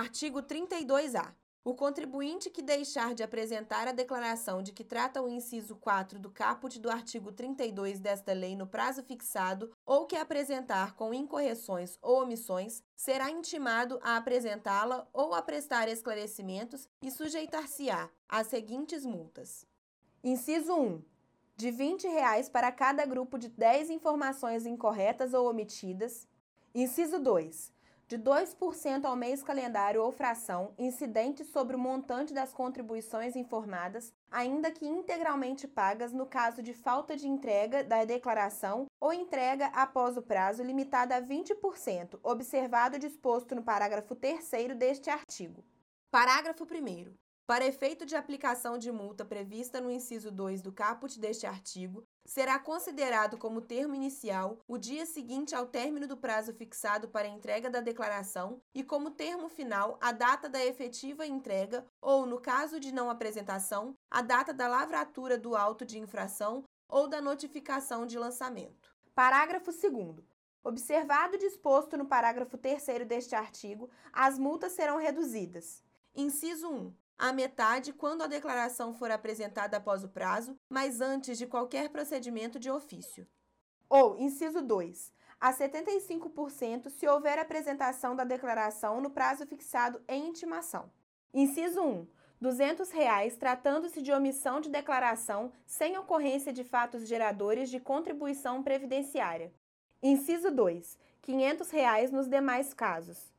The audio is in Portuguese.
Artigo 32-A. O contribuinte que deixar de apresentar a declaração de que trata o inciso 4 do caput do artigo 32 desta lei no prazo fixado ou que apresentar com incorreções ou omissões, será intimado a apresentá-la ou a prestar esclarecimentos e sujeitar-se-á às seguintes multas. Inciso 1. De 20 reais para cada grupo de 10 informações incorretas ou omitidas. Inciso 2 de 2% ao mês calendário ou fração incidente sobre o montante das contribuições informadas, ainda que integralmente pagas no caso de falta de entrega da declaração ou entrega após o prazo limitada a 20%, observado o disposto no parágrafo 3 deste artigo. Parágrafo 1 para efeito de aplicação de multa prevista no inciso 2 do caput deste artigo, será considerado como termo inicial o dia seguinte ao término do prazo fixado para entrega da declaração e como termo final a data da efetiva entrega ou, no caso de não apresentação, a data da lavratura do auto de infração ou da notificação de lançamento. Parágrafo 2 Observado o disposto no parágrafo 3 deste artigo, as multas serão reduzidas. Inciso 1 a metade quando a declaração for apresentada após o prazo, mas antes de qualquer procedimento de ofício. Ou, inciso 2, a 75% se houver apresentação da declaração no prazo fixado em intimação. Inciso 1. 200 reais, tratando-se de omissão de declaração sem ocorrência de fatos geradores de contribuição previdenciária. Inciso 2. 500 reais nos demais casos.